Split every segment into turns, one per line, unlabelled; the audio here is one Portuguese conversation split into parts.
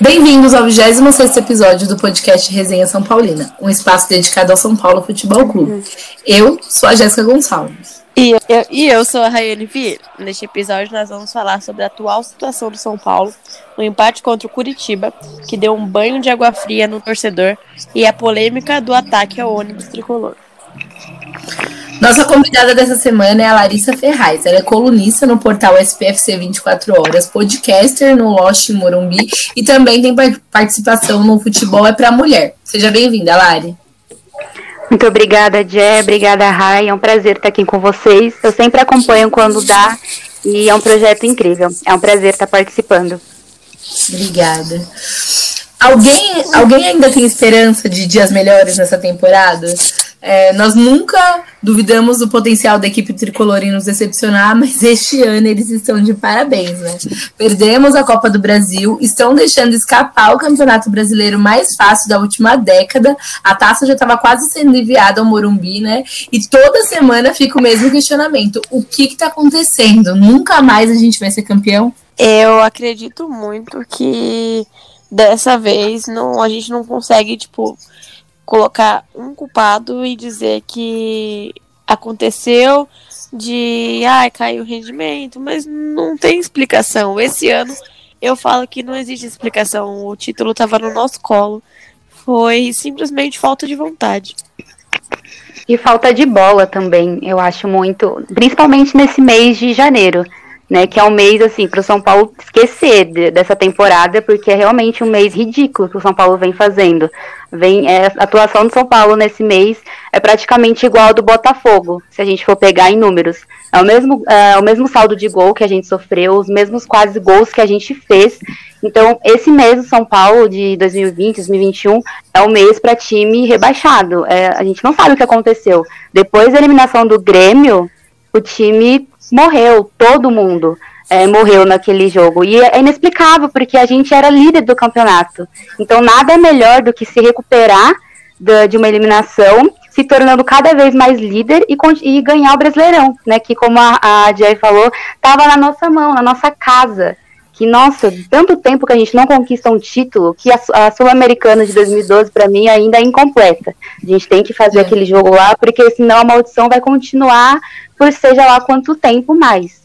Bem-vindos ao 26 episódio do podcast Resenha São Paulina, um espaço dedicado ao São Paulo Futebol Clube. Eu sou a Jéssica Gonçalves.
E eu, e eu sou a Rayane Vieira. Neste episódio, nós vamos falar sobre a atual situação do São Paulo, o empate contra o Curitiba, que deu um banho de água fria no torcedor, e a polêmica do ataque ao ônibus tricolor.
Nossa convidada dessa semana é a Larissa Ferraz. Ela é colunista no portal SPFC 24 Horas, podcaster no Lost Morumbi e também tem participação no Futebol é para Mulher. Seja bem-vinda, Lari.
Muito obrigada, Jé. Obrigada, Rai. É um prazer estar aqui com vocês. Eu sempre acompanho quando dá e é um projeto incrível. É um prazer estar participando.
Obrigada. Alguém, alguém ainda tem esperança de dias melhores nessa temporada? É, nós nunca duvidamos do potencial da equipe tricolor em nos decepcionar, mas este ano eles estão de parabéns, né? Perdemos a Copa do Brasil, estão deixando escapar o Campeonato Brasileiro mais fácil da última década. A taça já estava quase sendo enviada ao Morumbi, né? E toda semana fica o mesmo questionamento: o que está acontecendo? Nunca mais a gente vai ser campeão?
Eu acredito muito que dessa vez não, a gente não consegue, tipo, colocar um culpado e dizer que aconteceu de ai, caiu o rendimento, mas não tem explicação. Esse ano eu falo que não existe explicação. O título estava no nosso colo. Foi simplesmente falta de vontade.
E falta de bola também, eu acho muito, principalmente nesse mês de janeiro né? Que é um mês, assim, para o São Paulo esquecer de, dessa temporada, porque é realmente um mês ridículo que o São Paulo vem fazendo. Vem, é, a atuação do São Paulo nesse mês é praticamente igual ao do Botafogo, se a gente for pegar em números. É o mesmo, é, o mesmo saldo de gol que a gente sofreu, os mesmos quase gols que a gente fez. Então, esse mês do São Paulo de 2020, 2021 é o mês para time rebaixado. É, a gente não sabe o que aconteceu. Depois da eliminação do Grêmio, o time morreu, todo mundo é, morreu naquele jogo. E é inexplicável, porque a gente era líder do campeonato. Então nada é melhor do que se recuperar de uma eliminação, se tornando cada vez mais líder e, e ganhar o Brasileirão, né? Que como a, a Jay falou, estava na nossa mão, na nossa casa que, nossa, tanto tempo que a gente não conquista um título, que a, a Sul-Americana de 2012, para mim, ainda é incompleta. A gente tem que fazer é. aquele jogo lá, porque senão a maldição vai continuar por seja lá quanto tempo mais.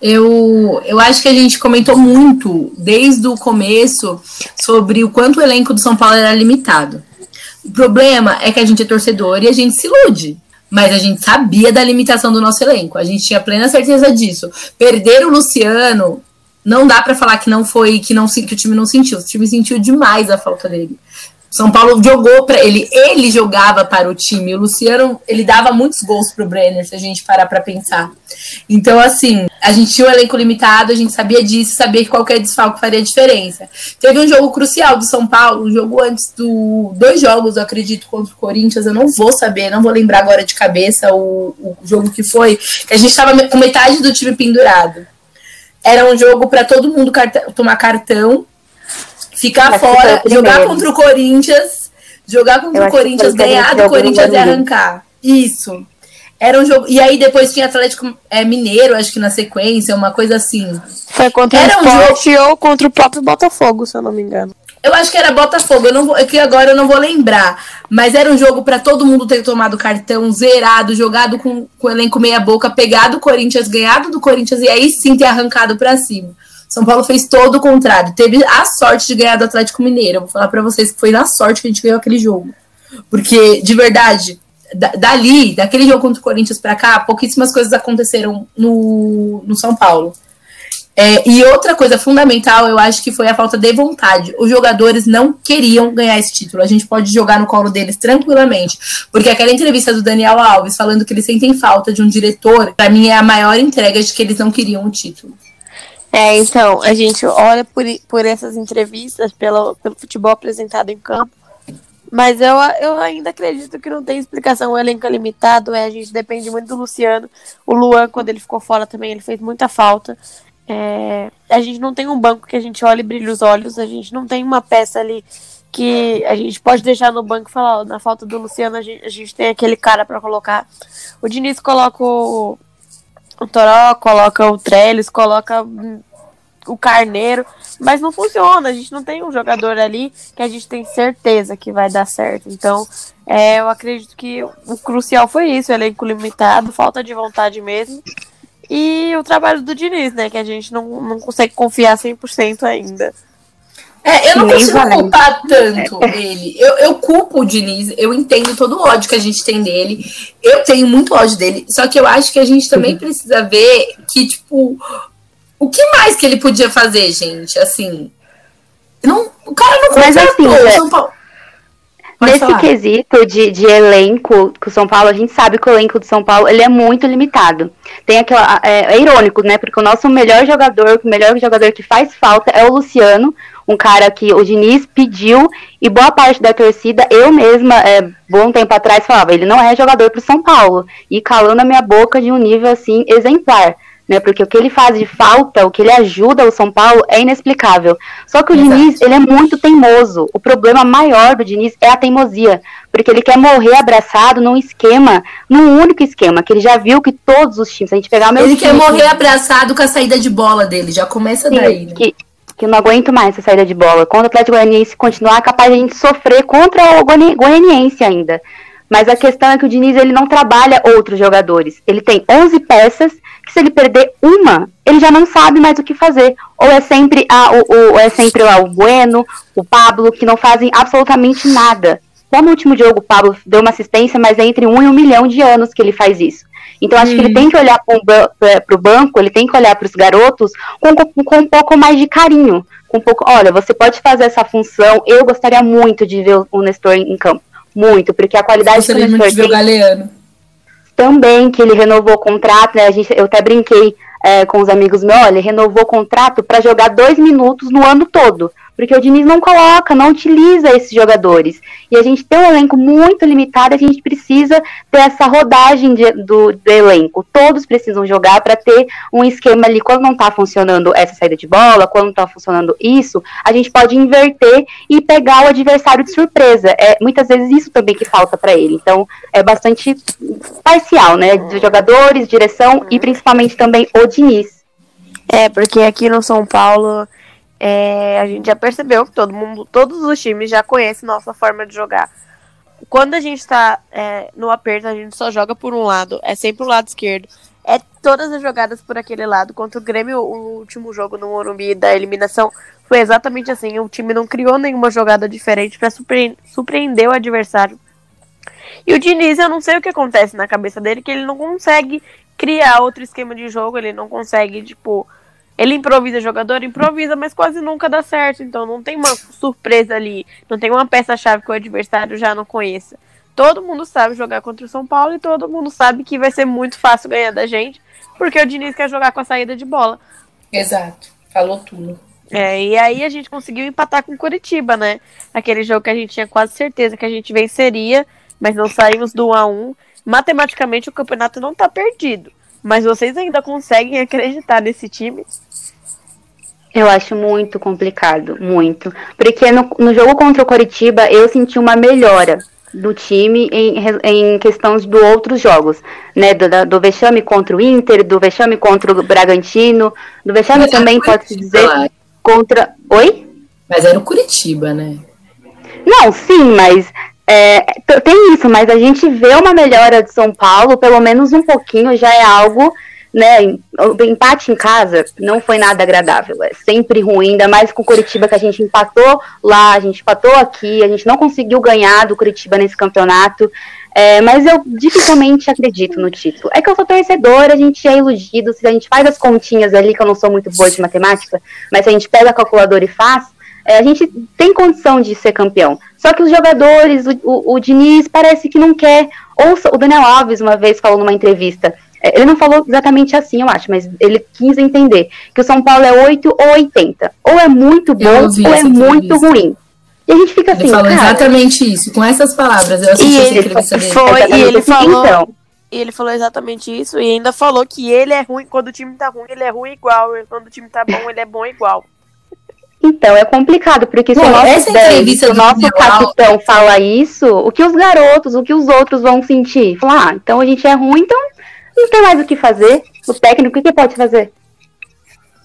Eu, eu acho que a gente comentou muito desde o começo sobre o quanto o elenco do São Paulo era limitado. O problema é que a gente é torcedor e a gente se ilude. Mas a gente sabia da limitação do nosso elenco. A gente tinha plena certeza disso. Perder o Luciano não dá para falar que não foi que não que o time não sentiu. O time sentiu demais a falta dele. São Paulo jogou para ele, ele jogava para o time. O Luciano, ele dava muitos gols pro Brenner, se a gente parar para pensar. Então, assim, a gente tinha um elenco limitado, a gente sabia disso, sabia que qualquer desfalque faria diferença. Teve um jogo crucial do São Paulo, um jogo antes do dois jogos, eu acredito, contra o Corinthians, eu não vou saber, não vou lembrar agora de cabeça o, o jogo que foi, que a gente estava com metade do time pendurado. Era um jogo para todo mundo cartão, tomar cartão, ficar fora, jogar contra o Corinthians, jogar contra o Corinthians, ganhar do Corinthians e arrancar. Isso. Era um jogo. E aí depois tinha Atlético é, Mineiro, acho que na sequência, uma coisa assim.
Foi contra era o um jogo... ou contra o próprio Botafogo, se eu não me engano.
Eu acho que era Botafogo, eu não vou, é que agora eu não vou lembrar. Mas era um jogo para todo mundo ter tomado cartão zerado, jogado com, com o elenco meia-boca, pegado o Corinthians, ganhado do Corinthians e aí sim ter arrancado para cima. São Paulo fez todo o contrário. Teve a sorte de ganhar do Atlético Mineiro. Eu vou falar para vocês que foi na sorte que a gente ganhou aquele jogo. Porque, de verdade, dali, daquele jogo contra o Corinthians para cá, pouquíssimas coisas aconteceram no, no São Paulo. É, e outra coisa fundamental, eu acho que foi a falta de vontade. Os jogadores não queriam ganhar esse título. A gente pode jogar no colo deles tranquilamente. Porque aquela entrevista do Daniel Alves falando que eles sentem falta de um diretor, para mim é a maior entrega de que eles não queriam o título.
É, então, a gente olha por, por essas entrevistas, pelo, pelo futebol apresentado em campo, mas eu, eu ainda acredito que não tem explicação. O elenco é limitado, é, a gente depende muito do Luciano. O Luan, quando ele ficou fora também, ele fez muita falta. É, a gente não tem um banco que a gente olha e brilha os olhos, a gente não tem uma peça ali que a gente pode deixar no banco e falar, ó, na falta do Luciano a gente, a gente tem aquele cara para colocar. O Diniz coloca o, o Toró, coloca o Trellis, coloca o Carneiro, mas não funciona. A gente não tem um jogador ali que a gente tem certeza que vai dar certo. Então, é, eu acredito que o crucial foi isso, elenco limitado, falta de vontade mesmo. E o trabalho do Diniz, né? Que a gente não, não consegue confiar 100% ainda.
É, eu não consigo culpar tanto ele. Eu, eu culpo o Diniz, eu entendo todo o ódio que a gente tem dele. Eu tenho muito ódio dele. Só que eu acho que a gente também uhum. precisa ver que, tipo, o que mais que ele podia fazer, gente? Assim. Não, o cara não contratou
Mas,
assim,
São Paulo. Nesse falar. quesito de, de elenco com o São Paulo, a gente sabe que o elenco do São Paulo ele é muito limitado. Tem aquela. É, é, irônico, né? Porque o nosso melhor jogador, o melhor jogador que faz falta é o Luciano, um cara que o Diniz pediu e boa parte da torcida, eu mesma, é, bom tempo atrás, falava, ele não é jogador para o São Paulo. E calando a minha boca de um nível assim exemplar né? Porque o que ele faz de falta, o que ele ajuda o São Paulo é inexplicável. Só que o Exato. Diniz, ele é muito teimoso. O problema maior do Diniz é a teimosia, porque ele quer morrer abraçado num esquema, num único esquema, que ele já viu que todos os times, a gente pegar o meu
Ele
time,
quer morrer abraçado com a saída de bola dele, já começa sim, daí. Né?
Que, que eu não aguento mais essa saída de bola. Quando o Atlético Goianiense continuar, é capaz de a gente sofrer contra o Goianiense ainda. Mas a questão é que o Diniz ele não trabalha outros jogadores. Ele tem 11 peças que se ele perder uma, ele já não sabe mais o que fazer. Ou é sempre a, o, o é sempre lá o Bueno, o Pablo, que não fazem absolutamente nada. Só no último jogo o Pablo deu uma assistência, mas é entre um e um milhão de anos que ele faz isso. Então acho hum. que ele hum. tem que olhar para o banco, ele tem que olhar para os garotos com, com, com um pouco mais de carinho. Com um pouco, olha, você pode fazer essa função. Eu gostaria muito de ver o Nestor em campo muito, porque a qualidade
do muito tem... Galeano.
Também que ele renovou o contrato, né? A gente, eu até brinquei é, com os amigos meus, olha, ele renovou o contrato para jogar dois minutos no ano todo porque o Diniz não coloca, não utiliza esses jogadores. E a gente tem um elenco muito limitado, a gente precisa ter essa rodagem de, do, do, elenco. Todos precisam jogar para ter um esquema ali. Quando não está funcionando essa saída de bola, quando não está funcionando isso, a gente pode inverter e pegar o adversário de surpresa. É muitas vezes isso também que falta para ele. Então é bastante parcial, né? De jogadores, direção e principalmente também o Diniz.
É, porque aqui no São Paulo é, a gente já percebeu que todo mundo, todos os times já conhecem nossa forma de jogar. Quando a gente tá é, no aperto, a gente só joga por um lado, é sempre o lado esquerdo. É todas as jogadas por aquele lado. Contra o Grêmio, o último jogo no Morumbi da eliminação foi exatamente assim. O time não criou nenhuma jogada diferente para surpre surpreender o adversário. E o Diniz, eu não sei o que acontece na cabeça dele, que ele não consegue criar outro esquema de jogo, ele não consegue, tipo, ele improvisa jogador, improvisa, mas quase nunca dá certo. Então não tem uma surpresa ali. Não tem uma peça-chave que o adversário já não conheça. Todo mundo sabe jogar contra o São Paulo e todo mundo sabe que vai ser muito fácil ganhar da gente, porque o Diniz quer jogar com a saída de bola.
Exato, falou tudo.
É, e aí a gente conseguiu empatar com o Curitiba, né? Aquele jogo que a gente tinha quase certeza que a gente venceria, mas não saímos do 1 a 1 Matematicamente o campeonato não tá perdido. Mas vocês ainda conseguem acreditar nesse time?
Eu acho muito complicado, muito. Porque no, no jogo contra o Coritiba eu senti uma melhora do time em, em questões do outros jogos, né? Do, do vexame contra o Inter, do vexame contra o Bragantino, do vexame Mas também, pode-se dizer, lá. contra. Oi?
Mas era o Curitiba, né?
Não, sim, mas é, tem isso, mas a gente vê uma melhora de São Paulo, pelo menos um pouquinho, já é algo né, o empate em casa não foi nada agradável, é sempre ruim, ainda mais com o Curitiba que a gente empatou lá, a gente empatou aqui, a gente não conseguiu ganhar do Curitiba nesse campeonato, é, mas eu dificilmente acredito no título. É que eu sou torcedora, a gente é iludido, se a gente faz as continhas ali, que eu não sou muito boa de matemática, mas se a gente pega a calculadora e faz, é, a gente tem condição de ser campeão. Só que os jogadores, o, o, o Diniz parece que não quer. Ou o Daniel Alves uma vez falou numa entrevista, é, ele não falou exatamente assim, eu acho, mas ele quis entender que o São Paulo é 8 ou 80. Ou é muito bom ou é muito ruim. E a gente fica
assim.
Ele
falou cara, exatamente isso, com essas palavras. Eu assisti
e
essa
entrevista dele. Foi, e ele falou. Então. E ele falou exatamente isso e ainda falou que ele é ruim quando o time tá ruim, ele é ruim igual. Quando o time tá bom, ele é bom igual.
Então, é complicado, porque se Bom, o nosso, 10, se o nosso capitão fala isso, o que os garotos, o que os outros vão sentir? Falar, ah, então a gente é ruim, então não tem mais o que fazer. O técnico, o que, que pode fazer?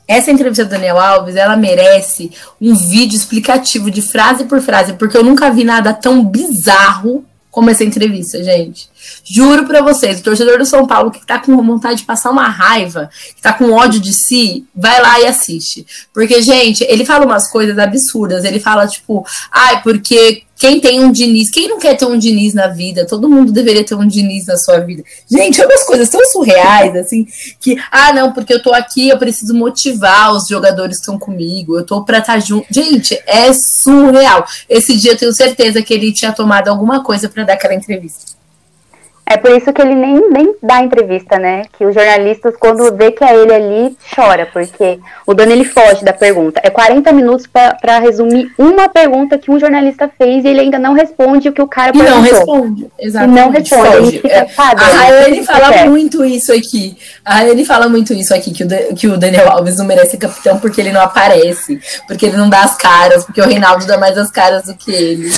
essa entrevista do Daniel Alves, ela merece um vídeo explicativo de frase por frase, porque eu nunca vi nada tão bizarro como essa entrevista, gente. Juro para vocês, o torcedor do São Paulo que tá com vontade de passar uma raiva, que tá com ódio de si, vai lá e assiste. Porque, gente, ele fala umas coisas absurdas. Ele fala, tipo, ai, porque quem tem um Diniz, quem não quer ter um Diniz na vida? Todo mundo deveria ter um Diniz na sua vida. Gente, é umas coisas tão surreais, assim, que, ah, não, porque eu tô aqui, eu preciso motivar os jogadores que estão comigo, eu tô pra estar tá junto. Gente, é surreal. Esse dia eu tenho certeza que ele tinha tomado alguma coisa para dar aquela entrevista.
É por isso que ele nem, nem dá entrevista, né? Que os jornalistas, quando vê que é ele ali, chora, porque o dono ele foge da pergunta. É 40 minutos para resumir uma pergunta que um jornalista fez e ele ainda não responde o que o cara
e
perguntou.
não responde, exatamente.
E não responde. Ele fica,
é. ah, ele fala quer. muito isso aqui. Ah, ele fala muito isso aqui, que o, que o Daniel Alves não merece ser capitão porque ele não aparece, porque ele não dá as caras, porque o Reinaldo dá mais as caras do que ele.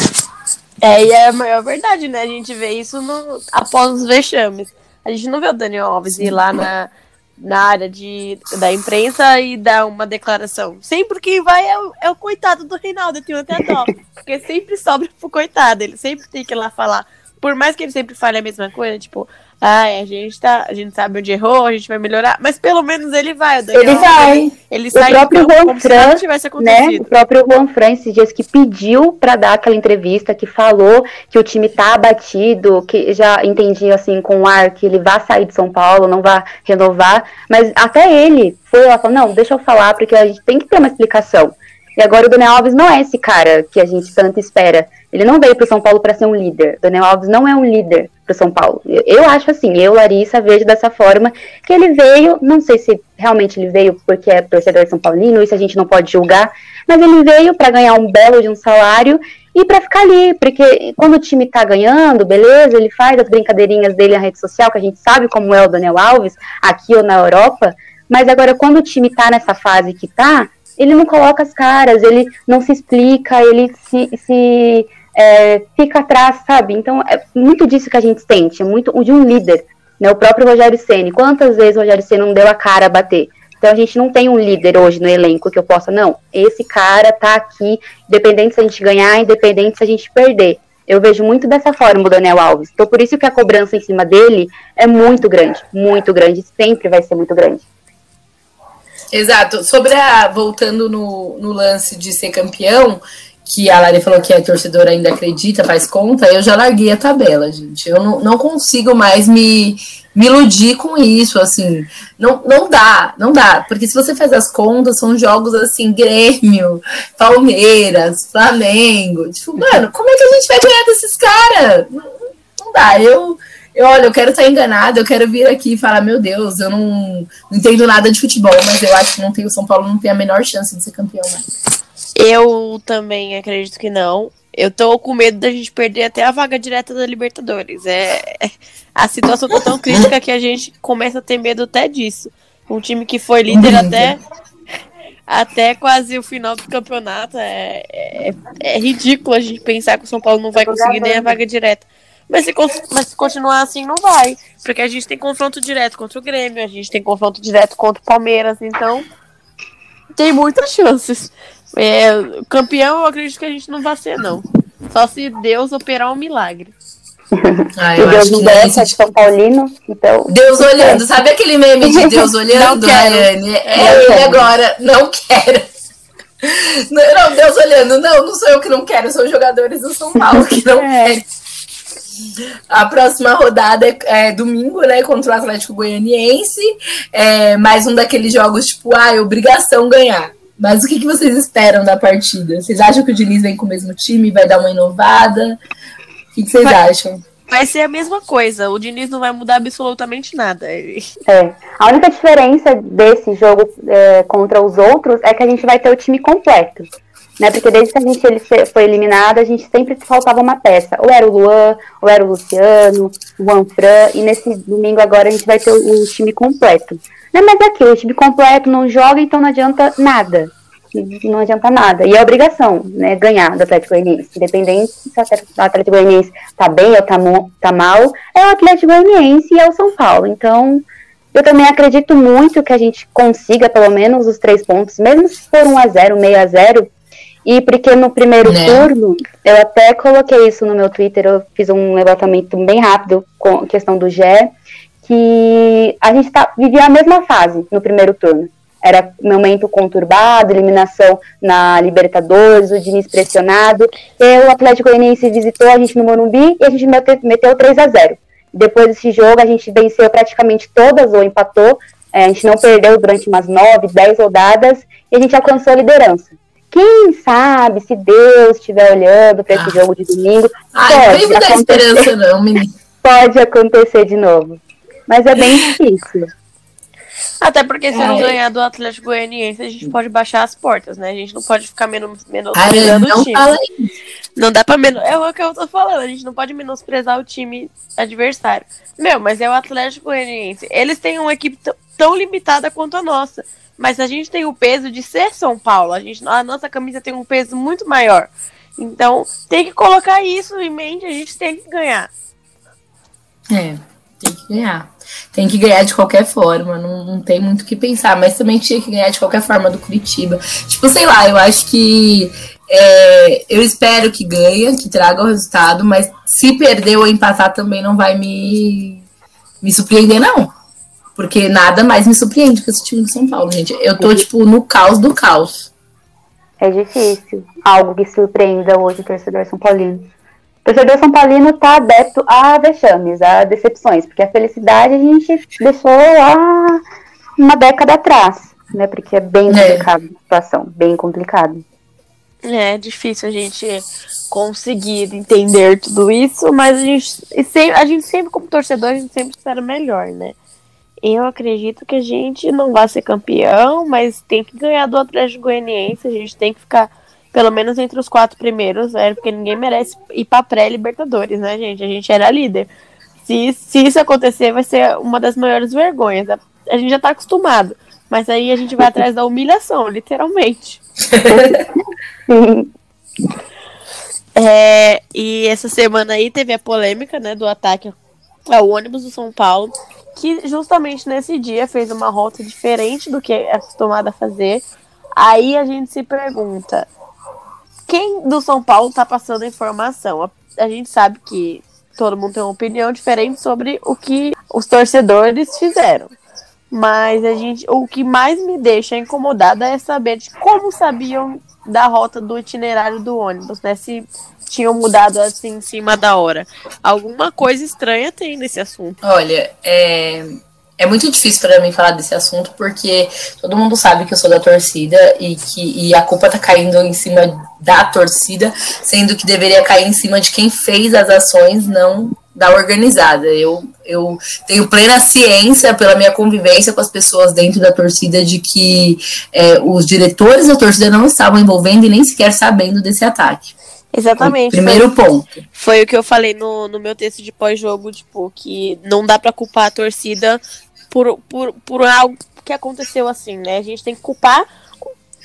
É, e é a maior verdade, né? A gente vê isso no, após os vexames. A gente não vê o Daniel Alves ir lá na, na área de, da imprensa e dar uma declaração. Sempre quem vai é o, é o coitado do Reinaldo, eu tenho até dó. Porque sempre sobra pro coitado, ele sempre tem que ir lá falar. Por mais que ele sempre fale a mesma coisa, tipo, Ai, a gente tá, a gente sabe onde errou, a gente vai melhorar, mas pelo menos ele vai,
Ele vai.
Ele, ele sai
o próprio
então,
Juan Fran, né? O próprio Juan Fran esses dias que pediu para dar aquela entrevista, que falou que o time tá abatido, que já entendi assim com o ar que ele vai sair de São Paulo, não vai renovar, mas até ele foi lá falou, não, deixa eu falar porque a gente tem que ter uma explicação. E agora o Daniel Alves não é esse cara que a gente tanto espera. Ele não veio para o São Paulo para ser um líder. O Daniel Alves não é um líder para São Paulo. Eu, eu, acho assim, eu, Larissa, vejo dessa forma que ele veio, não sei se realmente ele veio porque é torcedor de São Paulino, isso a gente não pode julgar, mas ele veio para ganhar um belo de um salário e para ficar ali, porque quando o time tá ganhando, beleza, ele faz as brincadeirinhas dele na rede social, que a gente sabe como é o Daniel Alves, aqui ou na Europa, mas agora quando o time tá nessa fase que tá, ele não coloca as caras, ele não se explica, ele se, se é, fica atrás, sabe? Então é muito disso que a gente sente, é muito de um líder, né? O próprio Rogério Ceni, quantas vezes o Rogério Ceni não deu a cara a bater? Então a gente não tem um líder hoje no elenco que eu possa, não, esse cara tá aqui, independente se a gente ganhar, independente se a gente perder. Eu vejo muito dessa forma o Daniel Alves. Então por isso que a cobrança em cima dele é muito grande, muito grande, sempre vai ser muito grande.
Exato. Sobre a. Voltando no, no lance de ser campeão, que a Lari falou que a torcedora ainda acredita, faz conta, eu já larguei a tabela, gente. Eu não, não consigo mais me, me iludir com isso, assim. Não, não dá, não dá. Porque se você faz as contas, são jogos assim, Grêmio, Palmeiras, Flamengo. Tipo, mano, como é que a gente vai ganhar desses caras? Não, não dá. Eu eu, olha, eu quero estar enganado, eu quero vir aqui e falar, meu Deus, eu não, não entendo nada de futebol, mas eu acho que não tem, o São Paulo não tem a menor chance de ser campeão mais.
Eu também acredito que não. Eu tô com medo da gente perder até a vaga direta da Libertadores. É, a situação tá tão crítica que a gente começa a ter medo até disso. Um time que foi líder até até quase o final do campeonato. É, é, é, ridículo a gente pensar que o São Paulo não vai conseguir nem a vaga direta. Mas se, mas se continuar assim, não vai. Porque a gente tem confronto direto contra o Grêmio, a gente tem confronto direto contra o Palmeiras, então tem muitas chances. É, campeão, eu acredito que a gente não vai ser, não. Só se Deus operar um milagre.
Ah, eu Deus acho que é São Paulino, então.
Deus olhando, sabe aquele meme de Deus olhando, Rayane? É ele agora, não quero. Não, Deus olhando, não, não sou eu que não quero, são os jogadores do São Paulo que não é. querem. A próxima rodada é, é, domingo, né? Contra o Atlético Goianiense. É mais um daqueles jogos, tipo, ah, é obrigação ganhar. Mas o que, que vocês esperam da partida? Vocês acham que o Diniz vem com o mesmo time, vai dar uma inovada? O que, que vocês vai, acham?
Vai ser a mesma coisa. O Diniz não vai mudar absolutamente nada.
É. A única diferença desse jogo é, contra os outros é que a gente vai ter o time completo né? Porque desde que a gente ele foi eliminado, a gente sempre faltava uma peça. Ou era o Luan, ou era o Luciano, o Juan Fran, e nesse domingo agora a gente vai ter o, o time completo. Né? Mas é aquilo, o time completo não joga, então não adianta nada. Não adianta nada. E é obrigação, né? Ganhar do Atlético Goianiense. Independente se o Atlético Goianiense tá bem ou tá, tá mal, é o Atlético Goianiense e é o São Paulo. Então, Eu também acredito muito que a gente consiga pelo menos os três pontos, mesmo se for 1 a 0 meio a 0 e porque no primeiro né? turno, eu até coloquei isso no meu Twitter, eu fiz um levantamento bem rápido com a questão do GE, que a gente tá, vivia a mesma fase no primeiro turno. Era momento conturbado, eliminação na Libertadores, o Diniz pressionado. E o Atlético Goianiense visitou a gente no Morumbi e a gente meteu, meteu 3 a 0 Depois desse jogo, a gente venceu praticamente todas ou empatou. É, a gente não perdeu durante umas 9, 10 rodadas e a gente alcançou a liderança. Quem sabe, se Deus estiver olhando para esse ah. jogo de domingo,
Ai, pode não esperança não, menino.
Pode acontecer de novo. Mas é bem difícil.
Até porque se é. não ganhar do Atlético Goianiense, a gente pode baixar as portas, né? A gente não pode ficar menos, menosprezando o time. Não dá pra menos. É o que eu tô falando, a gente não pode menosprezar o time adversário. Meu, mas é o Atlético Goianiense. Eles têm uma equipe tão limitada quanto a nossa. Mas a gente tem o peso de ser São Paulo. A, gente, a nossa camisa tem um peso muito maior. Então, tem que colocar isso em mente, a gente tem que ganhar.
É, tem que ganhar. Tem que ganhar de qualquer forma, não, não tem muito o que pensar, mas também tinha que ganhar de qualquer forma do Curitiba. Tipo, sei lá, eu acho que é, eu espero que ganhe, que traga o resultado, mas se perder ou empatar também não vai me, me surpreender, não. Porque nada mais me surpreende que esse time do São Paulo, gente. Eu tô, tipo, no caos do caos.
É difícil. Algo que surpreenda hoje o torcedor São Paulino. O torcedor São Paulino tá adepto a vexames, a decepções, porque a felicidade a gente deixou lá uma década atrás, né? Porque é bem é. complicado é. a situação, bem complicado.
É difícil a gente conseguir entender tudo isso, mas a gente, a gente sempre, como torcedor, a gente sempre espera melhor, né? Eu acredito que a gente não vai ser campeão, mas tem que ganhar do Atlético Goianiense. A gente tem que ficar pelo menos entre os quatro primeiros, né? Porque ninguém merece ir para pré-Libertadores, né, gente? A gente era líder. Se, se isso acontecer, vai ser uma das maiores vergonhas. A, a gente já tá acostumado. Mas aí a gente vai atrás da humilhação, literalmente. é, e essa semana aí teve a polêmica, né, do ataque ao ônibus do São Paulo que justamente nesse dia fez uma rota diferente do que é acostumada a fazer. Aí a gente se pergunta: quem do São Paulo está passando informação? A, a, gente sabe que todo mundo tem uma opinião diferente sobre o que os torcedores fizeram. Mas a gente, o que mais me deixa incomodada é saber de como sabiam da rota do itinerário do ônibus, né? Se tinham mudado assim em cima da hora. Alguma coisa estranha tem nesse assunto.
Olha, é, é muito difícil para mim falar desse assunto porque todo mundo sabe que eu sou da torcida e que e a culpa tá caindo em cima da torcida, sendo que deveria cair em cima de quem fez as ações, não da organizada. Eu, eu tenho plena ciência, pela minha convivência com as pessoas dentro da torcida, de que é, os diretores da torcida não estavam envolvendo e nem sequer sabendo desse ataque.
Exatamente.
Primeiro
foi,
ponto.
Foi o que eu falei no, no meu texto de pós-jogo, tipo, que não dá para culpar a torcida por, por, por algo que aconteceu assim, né? A gente tem que culpar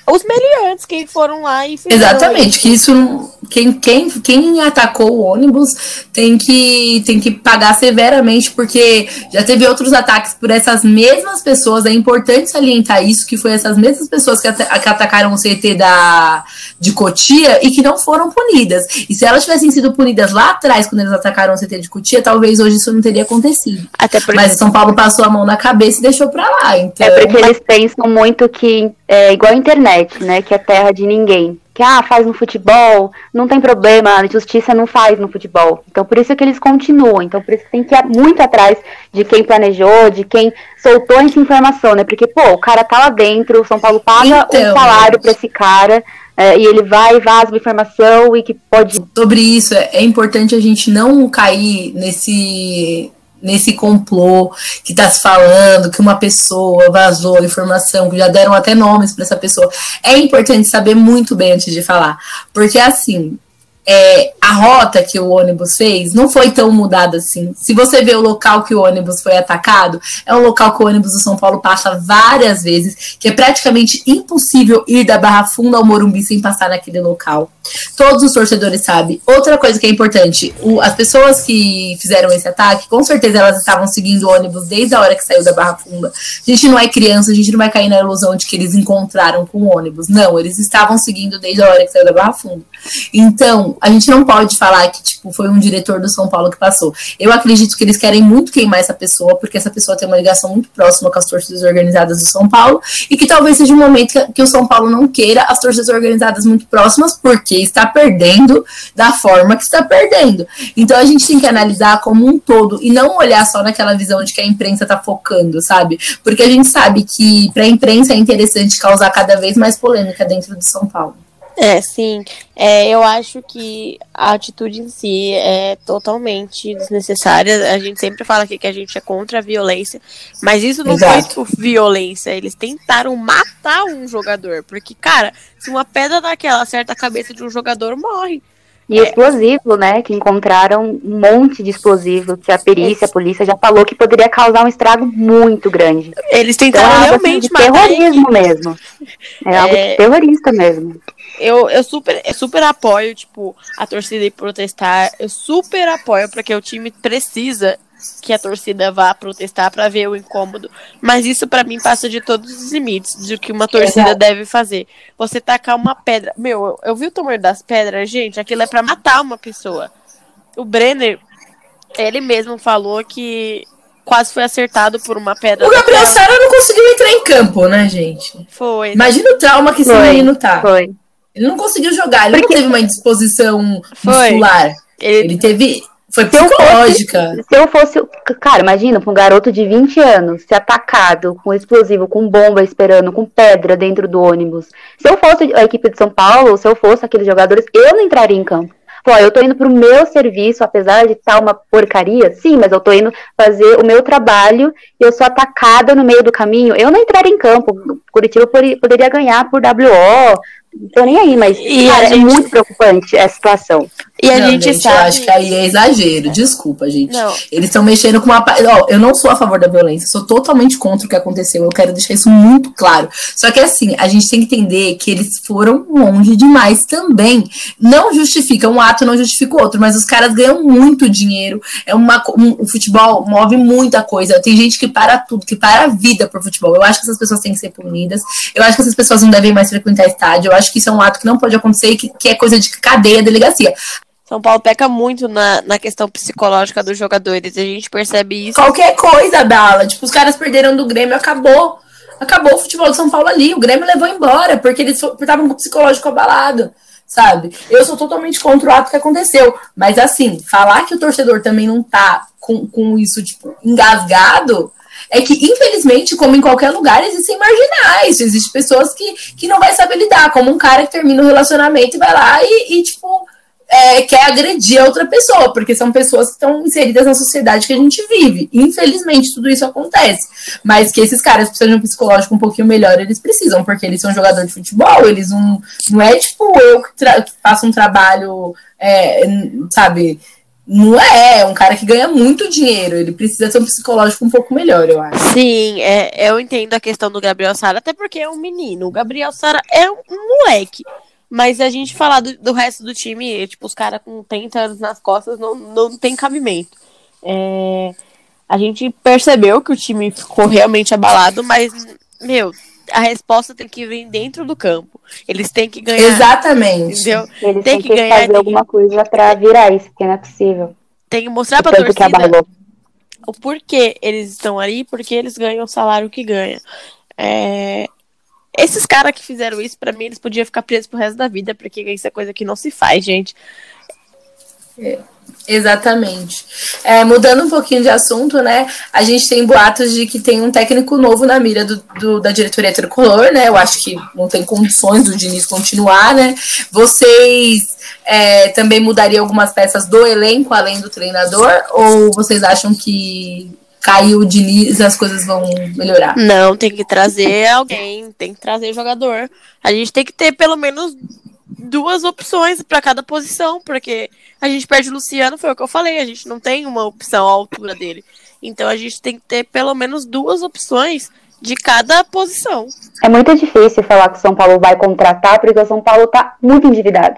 os meliantes que foram lá e
fizeram Exatamente, isso. que isso quem, quem, quem atacou o ônibus tem que, tem que pagar severamente, porque já teve outros ataques por essas mesmas pessoas. É importante salientar isso, que foi essas mesmas pessoas que, at que atacaram o CT da, de Cotia e que não foram punidas. E se elas tivessem sido punidas lá atrás, quando eles atacaram o CT de Cotia, talvez hoje isso não teria acontecido. Até porque... Mas São Paulo passou a mão na cabeça e deixou pra lá. Então...
É porque eles pensam muito que é igual a internet, né? Que é terra de ninguém que ah, faz no futebol, não tem problema, a justiça não faz no futebol. Então por isso que eles continuam. Então por isso que tem que ir muito atrás de quem planejou, de quem soltou essa informação, né? Porque, pô, o cara tá lá dentro, o São Paulo paga então, um salário para esse cara. É, e ele vai e vaza informação e que pode.
Sobre isso, é, é importante a gente não cair nesse nesse complô que está se falando, que uma pessoa vazou informação, que já deram até nomes para essa pessoa. É importante saber muito bem antes de falar, porque assim, é, a rota que o ônibus fez não foi tão mudada assim. Se você vê o local que o ônibus foi atacado, é um local que o ônibus do São Paulo passa várias vezes, que é praticamente impossível ir da Barra Funda ao Morumbi sem passar naquele local. Todos os torcedores sabem. Outra coisa que é importante, o, as pessoas que fizeram esse ataque, com certeza elas estavam seguindo o ônibus desde a hora que saiu da Barra Funda. A gente não é criança, a gente não vai cair na ilusão de que eles encontraram com o ônibus. Não, eles estavam seguindo desde a hora que saiu da Barra Funda. Então, a gente não pode falar que tipo foi um diretor do São Paulo que passou. Eu acredito que eles querem muito queimar essa pessoa, porque essa pessoa tem uma ligação muito próxima com as torcidas organizadas do São Paulo, e que talvez seja um momento que, que o São Paulo não queira as torcidas organizadas muito próximas, porque está perdendo da forma que está perdendo. Então a gente tem que analisar como um todo e não olhar só naquela visão de que a imprensa está focando, sabe? Porque a gente sabe que para a imprensa é interessante causar cada vez mais polêmica dentro do São Paulo.
É, sim. É, eu acho que a atitude em si é totalmente desnecessária. A gente sempre fala aqui que a gente é contra a violência, mas isso não Exato. foi violência. Eles tentaram matar um jogador. Porque, cara, se uma pedra daquela acerta a cabeça de um jogador, morre.
E é. explosivo, né? Que encontraram um monte de explosivo, que a perícia, a polícia já falou que poderia causar um estrago muito grande.
Eles tentaram então, é realmente
assim, de terrorismo mesmo. É, é algo de terrorista mesmo
eu, eu, super, eu super apoio, tipo, a torcida ir protestar. Eu super apoio, porque o time precisa que a torcida vá protestar para ver o incômodo. Mas isso para mim passa de todos os limites do que uma torcida Exato. deve fazer. Você tacar uma pedra. Meu, eu, eu vi o tamanho das pedras, gente, aquilo é para matar uma pessoa. O Brenner, ele mesmo falou que quase foi acertado por uma pedra.
O Gabriel Sara não conseguiu entrar em campo, né, gente?
Foi.
Imagina o trauma que esse
foi,
menino tá.
Foi.
Ele não conseguiu jogar, ele Porque... não teve uma indisposição foi. muscular. Ele... ele teve. Foi psicológica.
Se eu, fosse, se eu fosse. Cara, imagina, um garoto de 20 anos ser atacado com explosivo, com bomba esperando, com pedra dentro do ônibus. Se eu fosse a equipe de São Paulo, se eu fosse aqueles jogadores, eu não entraria em campo. Pô, eu tô indo pro meu serviço, apesar de estar tá uma porcaria, sim, mas eu tô indo fazer o meu trabalho e eu sou atacada no meio do caminho. Eu não entraria em campo. Curitiba poderia ganhar por WO, não tô nem aí, mas e cara, é gente... é muito preocupante a situação.
E a não, gente, gente sabe.
Eu acho que aí é exagero. Desculpa, gente. Não. Eles estão mexendo com uma. Ó, eu não sou a favor da violência, sou totalmente contra o que aconteceu. Eu quero deixar isso muito claro. Só que assim, a gente tem que entender que eles foram longe demais também. Não justifica, um ato não justifica o outro, mas os caras ganham muito dinheiro. É uma, um, o futebol move muita coisa. Tem gente que para tudo, que para a vida por futebol. Eu acho que essas pessoas têm que ser punidas. Eu acho que essas pessoas não devem mais frequentar estádio. Eu acho que isso é um ato que não pode acontecer e que, que é coisa de cadeia, delegacia.
São Paulo peca muito na, na questão psicológica dos jogadores. A gente percebe isso.
Qualquer coisa, Bala. Tipo, os caras perderam do Grêmio, acabou. Acabou o futebol de São Paulo ali. O Grêmio levou embora, porque eles estavam com o psicológico abalado, sabe? Eu sou totalmente contra o ato que aconteceu. Mas, assim, falar que o torcedor também não tá com, com isso, tipo, engasgado, é que, infelizmente, como em qualquer lugar, existem marginais. Existem pessoas que, que não vai saber lidar, como um cara que termina um relacionamento e vai lá e, e tipo, é, quer agredir a outra pessoa, porque são pessoas que estão inseridas na sociedade que a gente vive. Infelizmente, tudo isso acontece. Mas que esses caras precisam de um psicológico um pouquinho melhor, eles precisam, porque eles são jogadores de futebol, eles não. Não é tipo eu que, que faço um trabalho, é, sabe? Não é, é um cara que ganha muito dinheiro. Ele precisa ter um psicológico um pouco melhor, eu acho.
Sim, é, eu entendo a questão do Gabriel Sara, até porque é um menino. O Gabriel Sara é um moleque. Mas a gente falar do, do resto do time, tipo, os caras com 30 anos nas costas não, não tem cabimento. É, a gente percebeu que o time ficou realmente abalado, mas, meu, a resposta tem que vir dentro do campo. Eles têm que ganhar.
Exatamente.
Entendeu?
Eles têm que, que ganhar fazer alguma coisa para virar isso, que não é possível.
Tem que mostrar pra torcida o porquê eles estão ali, porque eles ganham o salário que ganham. É, esses caras que fizeram isso, para mim, eles podiam ficar presos pro resto da vida, porque isso é coisa que não se faz, gente.
É, exatamente. É, mudando um pouquinho de assunto, né? A gente tem boatos de que tem um técnico novo na mira do, do, da diretoria tricolor, né? Eu acho que não tem condições do Diniz continuar, né? Vocês é, também mudariam algumas peças do elenco além do treinador? Ou vocês acham que caiu o Diniz, as coisas vão melhorar.
Não, tem que trazer alguém, tem que trazer jogador. A gente tem que ter pelo menos duas opções para cada posição, porque a gente perde o Luciano, foi o que eu falei, a gente não tem uma opção à altura dele. Então a gente tem que ter pelo menos duas opções de cada posição.
É muito difícil falar que o São Paulo vai contratar, porque o São Paulo está muito endividado.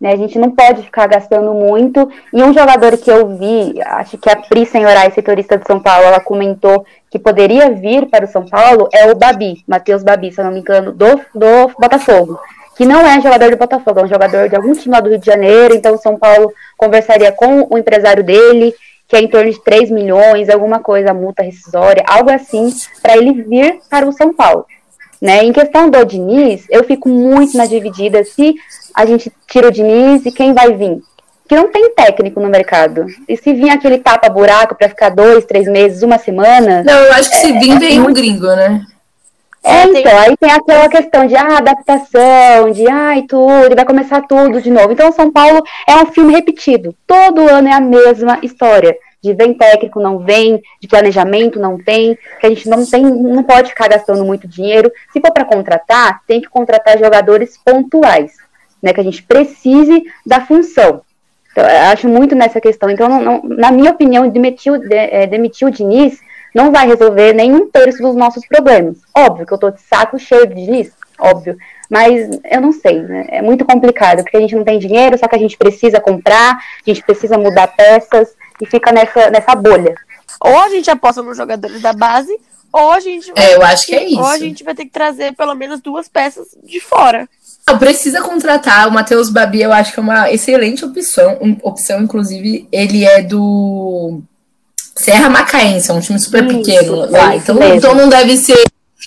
Né? A gente não pode ficar gastando muito. E um jogador que eu vi, acho que a Pri Senhorais, setorista de São Paulo, ela comentou que poderia vir para o São Paulo é o Babi, Matheus Babi, se eu não me engano, do, do Botafogo. Que não é jogador do Botafogo, é um jogador de algum time lá do Rio de Janeiro. Então, o São Paulo conversaria com o empresário dele, que é em torno de 3 milhões, alguma coisa, multa rescisória, algo assim, para ele vir para o São Paulo. Né? Em questão do Diniz, eu fico muito na dividida se a gente tira o Diniz e quem vai vir. Que não tem técnico no mercado. E se vir aquele tapa-buraco para ficar dois, três meses, uma semana.
Não, eu acho que se vir, é, vem um gringo, né?
É, então, aí tem aquela questão de ah, adaptação, de ai, tudo, vai começar tudo de novo. Então, São Paulo é um filme repetido. Todo ano é a mesma história. De vem técnico, não vem, de planejamento, não tem, que a gente não tem, não pode ficar gastando muito dinheiro. Se for para contratar, tem que contratar jogadores pontuais, né? Que a gente precise da função. Então, acho muito nessa questão. Então, não, não, na minha opinião, demitir, de, é, demitir o Diniz não vai resolver nem um terço dos nossos problemas. Óbvio que eu tô de saco cheio disso, óbvio. Mas eu não sei, né? É muito complicado, porque a gente não tem dinheiro, só que a gente precisa comprar, a gente precisa mudar peças e fica nessa, nessa bolha.
Ou a gente aposta nos jogadores da base, ou a gente
vai, é, eu acho que é isso.
Ou a gente vai ter que trazer pelo menos duas peças de fora.
Não, precisa contratar. O Matheus Babi, eu acho que é uma excelente opção. opção, inclusive, ele é do Serra Macaense, é um time super Isso, pequeno lá. Então, então não deve ser.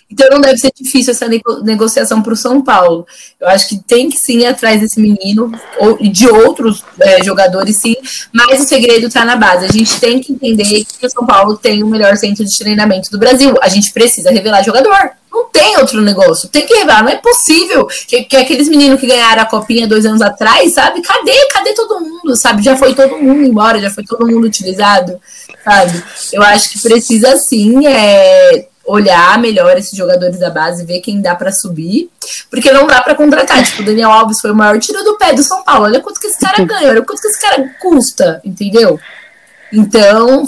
Então não deve ser difícil essa negociação para o São Paulo. Eu acho que tem que sim ir atrás desse menino ou de outros é, jogadores, sim. Mas o segredo está na base. A gente tem que entender que o São Paulo tem o melhor centro de treinamento do Brasil. A gente precisa revelar jogador. Não tem outro negócio. Tem que revelar. Não é possível que, que aqueles meninos que ganharam a copinha dois anos atrás, sabe? Cadê? Cadê todo mundo? Sabe? Já foi todo mundo embora, já foi todo mundo utilizado, sabe? Eu acho que precisa sim é, olhar melhor esses jogadores da base, ver quem dá para subir, porque não dá para contratar. Tipo, o Daniel Alves foi o maior tiro do pé do São Paulo. Olha quanto que esse cara ganha, olha quanto que esse cara custa, entendeu? Então,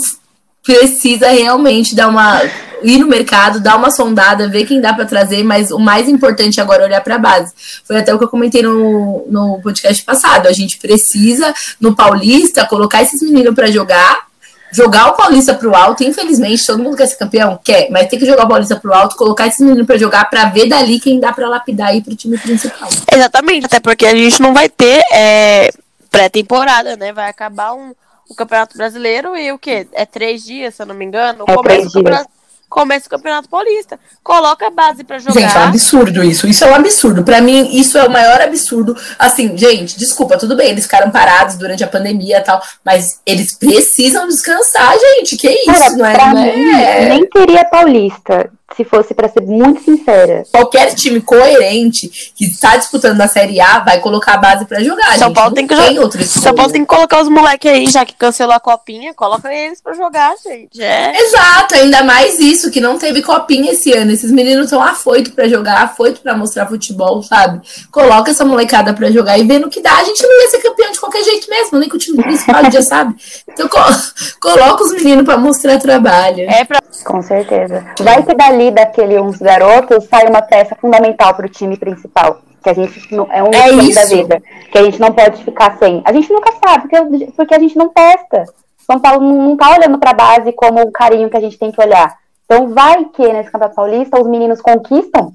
precisa realmente dar uma ir no mercado, dar uma sondada, ver quem dá para trazer, mas o mais importante agora é olhar para a base. Foi até o que eu comentei no, no podcast passado. A gente precisa, no Paulista, colocar esses meninos para jogar, jogar o Paulista pro alto. Infelizmente, todo mundo quer ser campeão? Quer, mas tem que jogar o Paulista pro alto, colocar esses meninos para jogar, para ver dali quem dá para lapidar aí pro time principal.
Exatamente, até porque a gente não vai ter é, pré-temporada, né? Vai acabar um, o Campeonato Brasileiro e o quê? É três dias, se eu não me engano?
É três dias
começa o Campeonato Paulista. Coloca a base para jogar.
Gente, é um absurdo isso. Isso é um absurdo. Para mim, isso é o maior absurdo. Assim, gente, desculpa, tudo bem, eles ficaram parados durante a pandemia e tal, mas eles precisam descansar, gente. Que isso, Cara, não é? Não
é... Nem queria Paulista se fosse para ser muito sincera.
Qualquer time coerente que está disputando na Série A vai colocar a base para jogar.
São Paulo tem que jogar. São Paulo tem que colocar os moleques aí, já que cancelou a copinha, coloca eles para jogar, gente. É.
Exato, ainda mais isso que não teve copinha esse ano. Esses meninos estão afoito para jogar, afoito para mostrar futebol, sabe? Coloca essa molecada para jogar e vendo que dá. A gente não ia ser campeão de qualquer jeito mesmo, nem com o time principal já sabe. Então coloca os meninos para mostrar trabalho.
É pra... Com certeza. Vai que dali ali daquele uns garotos sai uma peça fundamental para o time principal. Que a gente não, é um é isso. da vida. Que a gente não pode ficar sem. A gente nunca sabe, porque, porque a gente não testa. São Paulo não está olhando para a base como o carinho que a gente tem que olhar. Então vai que nesse Campeonato Paulista os meninos conquistam,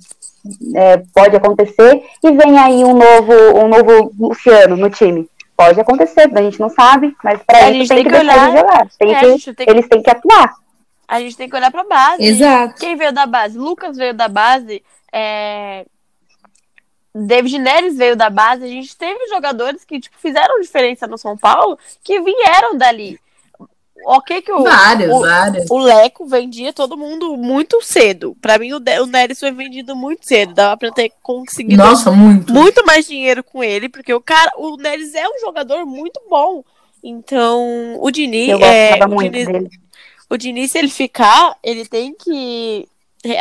é, pode acontecer, e vem aí um novo, um novo Luciano no time. Pode acontecer, a gente não sabe, mas para isso tem, tem, que, que olhar, jogar. Tem é, que, tem... Eles têm que atuar.
A gente tem que olhar pra base.
Exato.
Quem veio da base? Lucas veio da base. É... David Neres veio da base. A gente teve jogadores que tipo, fizeram diferença no São Paulo que vieram dali. Ok que o,
vários,
o,
vários.
o Leco vendia todo mundo muito cedo. Para mim, o, o Neres foi vendido muito cedo. Dava pra ter conseguido
Nossa, muito.
muito mais dinheiro com ele, porque o cara, o Neres é um jogador muito bom. Então, o Diniz.
Eu
é,
muito Diniz, dele
o Diniz, se ele ficar, ele tem que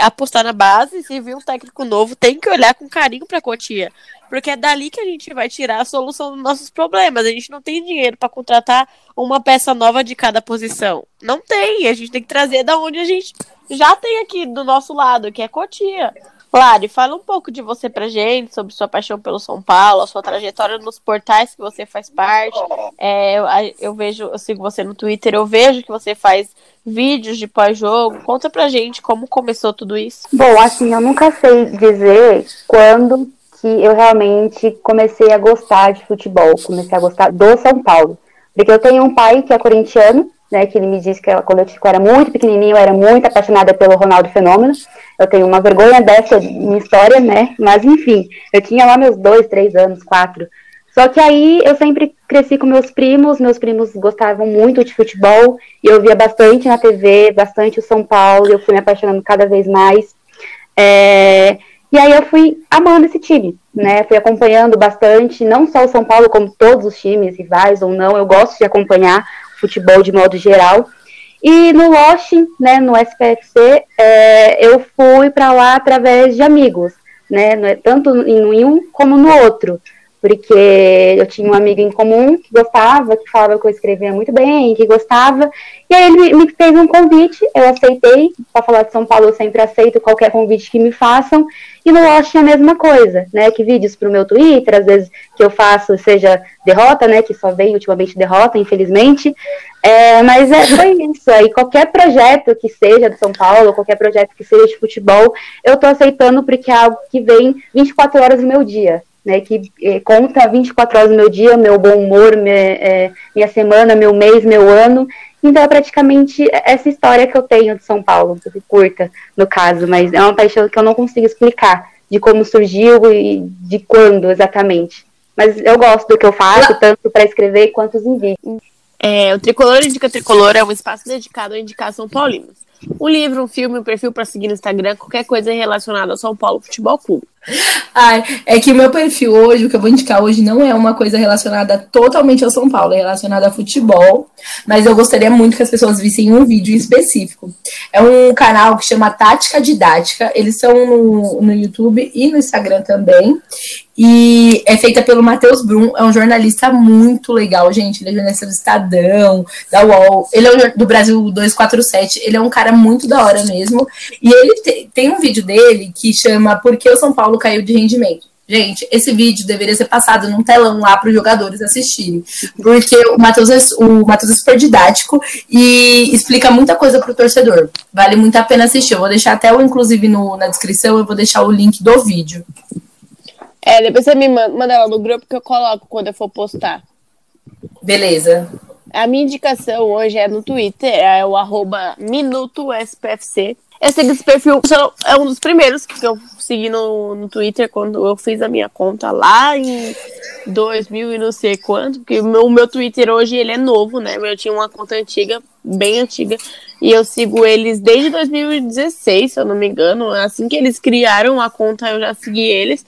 apostar na base. Se vir um técnico novo, tem que olhar com carinho pra Cotia. Porque é dali que a gente vai tirar a solução dos nossos problemas. A gente não tem dinheiro para contratar uma peça nova de cada posição. Não tem, a gente tem que trazer da onde a gente já tem aqui do nosso lado, que é Cotia. Lari, fala um pouco de você pra gente, sobre sua paixão pelo São Paulo, a sua trajetória nos portais que você faz parte. É, eu, eu, vejo, eu sigo você no Twitter, eu vejo que você faz vídeos de pós-jogo. Conta pra gente como começou tudo isso.
Bom, assim, eu nunca sei dizer quando que eu realmente comecei a gostar de futebol, comecei a gostar do São Paulo. Porque eu tenho um pai que é corintiano, né, que ele me disse que quando eu era muito pequenininho, eu era muito apaixonada pelo Ronaldo Fenômeno. Eu tenho uma vergonha dessa minha história, né? Mas enfim, eu tinha lá meus dois, três anos, quatro. Só que aí eu sempre cresci com meus primos, meus primos gostavam muito de futebol, e eu via bastante na TV, bastante o São Paulo, eu fui me apaixonando cada vez mais. É... E aí eu fui amando esse time, né? Fui acompanhando bastante, não só o São Paulo, como todos os times, rivais ou não, eu gosto de acompanhar futebol de modo geral. E no Washington, né, no SPFC, é, eu fui para lá através de amigos, né, tanto em um como no outro, porque eu tinha um amigo em comum que gostava, que falava que eu escrevia muito bem, que gostava, e aí ele me fez um convite, eu aceitei, para falar de São Paulo eu sempre aceito qualquer convite que me façam, e no Washington a mesma coisa, né? Que vídeos para o meu Twitter, às vezes que eu faço seja derrota, né? Que só vem ultimamente derrota, infelizmente. É, mas é, foi isso. Aí qualquer projeto que seja de São Paulo, qualquer projeto que seja de futebol, eu estou aceitando porque é algo que vem 24 horas do meu dia. Né, que é, conta 24 horas do meu dia, meu bom humor, minha, é, minha semana, meu mês, meu ano, então é praticamente essa história que eu tenho de São Paulo, curta no caso, mas é uma paixão que eu não consigo explicar de como surgiu e de quando exatamente. Mas eu gosto do que eu faço, tanto para escrever quanto os vídeos.
É, o Tricolor Indica Tricolor é um espaço dedicado à indicação paulinos. Um livro, um filme, um perfil para seguir no Instagram, qualquer coisa relacionada ao São Paulo Futebol Clube.
Ai, é que o meu perfil hoje, o que eu vou indicar hoje, não é uma coisa relacionada totalmente ao São Paulo, é relacionada a futebol, mas eu gostaria muito que as pessoas vissem um vídeo específico. É um canal que chama Tática Didática, eles são no, no YouTube e no Instagram também, e é feita pelo Matheus Brum, é um jornalista muito legal, gente. Ele é jornalista do Estadão, da UOL, ele é do Brasil 247, ele é um cara muito da hora mesmo. E ele te, tem um vídeo dele que chama Por que o São Paulo caiu de rendimento? Gente, esse vídeo deveria ser passado num telão lá para os jogadores assistirem. Porque o Matheus é, o Matheus é super didático e explica muita coisa para o torcedor. Vale muito a pena assistir. Eu vou deixar até o, inclusive, no, na descrição, eu vou deixar o link do vídeo.
É, depois você me manda, manda ela no grupo que eu coloco quando eu for postar.
Beleza.
A minha indicação hoje é no Twitter, é o arroba MinutoSPFC. Eu sigo esse perfil, é um dos primeiros que eu segui no, no Twitter quando eu fiz a minha conta lá em 2000 e não sei quanto, porque o meu, meu Twitter hoje ele é novo, né? Eu tinha uma conta antiga, bem antiga, e eu sigo eles desde 2016, se eu não me engano. Assim que eles criaram a conta, eu já segui eles.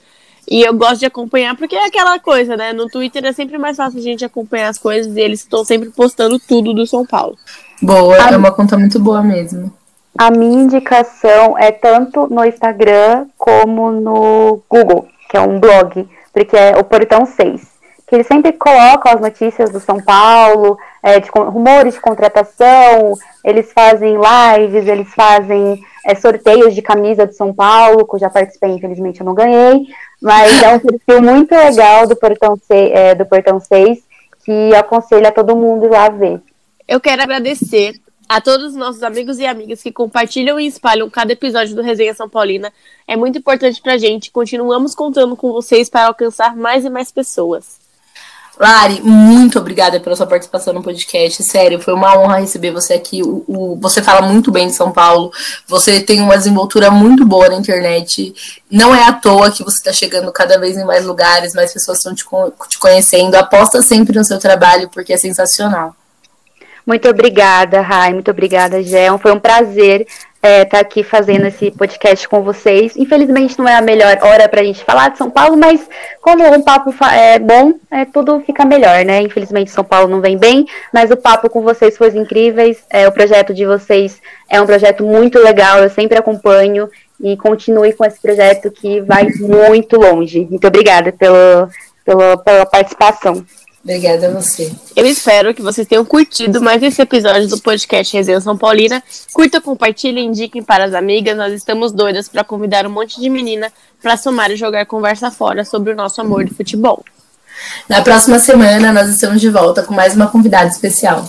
E eu gosto de acompanhar porque é aquela coisa, né? No Twitter é sempre mais fácil a gente acompanhar as coisas e eles estão sempre postando tudo do São Paulo.
Boa, a... é uma conta muito boa mesmo.
A minha indicação é tanto no Instagram como no Google, que é um blog, porque é o Portão 6 que eles sempre colocam as notícias do São Paulo, é, de rumores de contratação, eles fazem lives, eles fazem é, sorteios de camisa do São Paulo, que eu já participei, infelizmente eu não ganhei, mas é um perfil muito legal do Portão, é, do Portão 6, que aconselho a todo mundo ir lá ver.
Eu quero agradecer a todos os nossos amigos e amigas que compartilham e espalham cada episódio do Resenha São Paulina. É muito importante pra gente. Continuamos contando com vocês para alcançar mais e mais pessoas.
Lari, muito obrigada pela sua participação no podcast. Sério, foi uma honra receber você aqui. O, o, você fala muito bem de São Paulo. Você tem uma desenvoltura muito boa na internet. Não é à toa que você está chegando cada vez em mais lugares, mais pessoas estão te, te conhecendo. Aposta sempre no seu trabalho, porque é sensacional.
Muito obrigada, Rai. Muito obrigada, Gé. Foi um prazer é, tá aqui fazendo esse podcast com vocês. Infelizmente não é a melhor hora para a gente falar de São Paulo, mas quando um papo é bom, é, tudo fica melhor, né? Infelizmente São Paulo não vem bem, mas o papo com vocês foi incríveis. É, o projeto de vocês é um projeto muito legal, eu sempre acompanho e continue com esse projeto que vai muito longe. Muito obrigada pelo, pelo, pela participação.
Obrigada a você.
Eu espero que vocês tenham curtido mais esse episódio do podcast Resenha São Paulina. Curta, compartilhe, indiquem para as amigas. Nós estamos doidas para convidar um monte de menina para somar e jogar conversa fora sobre o nosso amor de futebol.
Na próxima semana, nós estamos de volta com mais uma convidada especial.